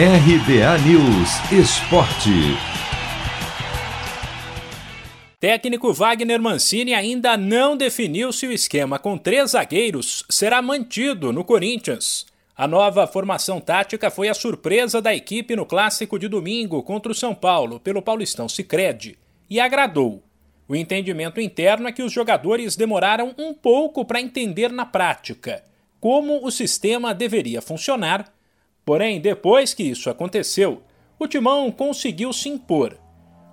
RBA News Esporte. Técnico Wagner Mancini ainda não definiu se o esquema com três zagueiros será mantido no Corinthians. A nova formação tática foi a surpresa da equipe no clássico de domingo contra o São Paulo, pelo Paulistão Sicredi, e agradou. O entendimento interno é que os jogadores demoraram um pouco para entender na prática como o sistema deveria funcionar, porém, depois que isso aconteceu, o timão conseguiu se impor.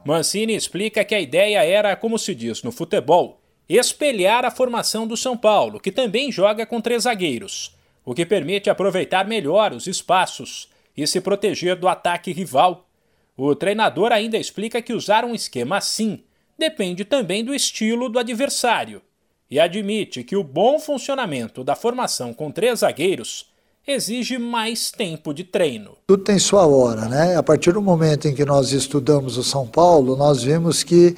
Mancini explica que a ideia era, como se diz no futebol, espelhar a formação do São Paulo, que também joga com três zagueiros o que permite aproveitar melhor os espaços e se proteger do ataque rival. O treinador ainda explica que usar um esquema assim depende também do estilo do adversário e admite que o bom funcionamento da formação com três zagueiros exige mais tempo de treino. Tudo tem sua hora, né? A partir do momento em que nós estudamos o São Paulo, nós vimos que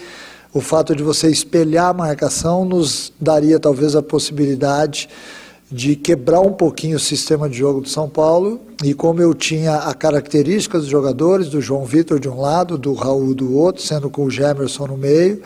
o fato de você espelhar a marcação nos daria talvez a possibilidade de quebrar um pouquinho o sistema de jogo do São Paulo e como eu tinha a característica dos jogadores, do João Vitor de um lado, do Raul do outro, sendo com o Gemerson no meio,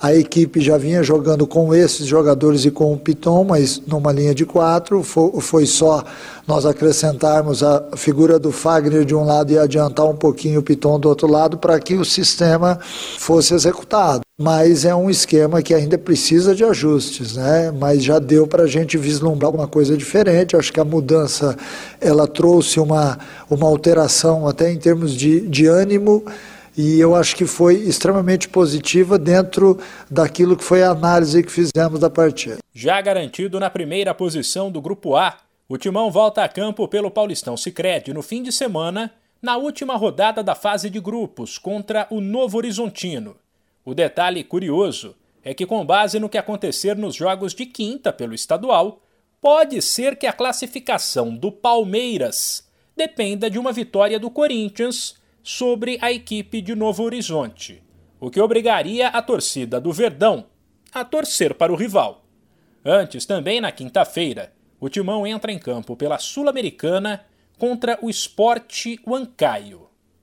a equipe já vinha jogando com esses jogadores e com o Piton, mas numa linha de quatro. Foi só nós acrescentarmos a figura do Fagner de um lado e adiantar um pouquinho o Piton do outro lado para que o sistema fosse executado. Mas é um esquema que ainda precisa de ajustes, né? Mas já deu para a gente vislumbrar alguma coisa diferente. Acho que a mudança ela trouxe uma, uma alteração até em termos de, de ânimo e eu acho que foi extremamente positiva dentro daquilo que foi a análise que fizemos da partida. Já garantido na primeira posição do Grupo A, o Timão volta a campo pelo Paulistão Sicredi no fim de semana, na última rodada da fase de grupos contra o Novo Horizontino. O detalhe curioso é que, com base no que acontecer nos jogos de quinta pelo estadual, pode ser que a classificação do Palmeiras dependa de uma vitória do Corinthians sobre a equipe de Novo Horizonte, o que obrigaria a torcida do Verdão a torcer para o rival. Antes, também na quinta-feira, o Timão entra em campo pela Sul-Americana contra o Esporte Huancaio.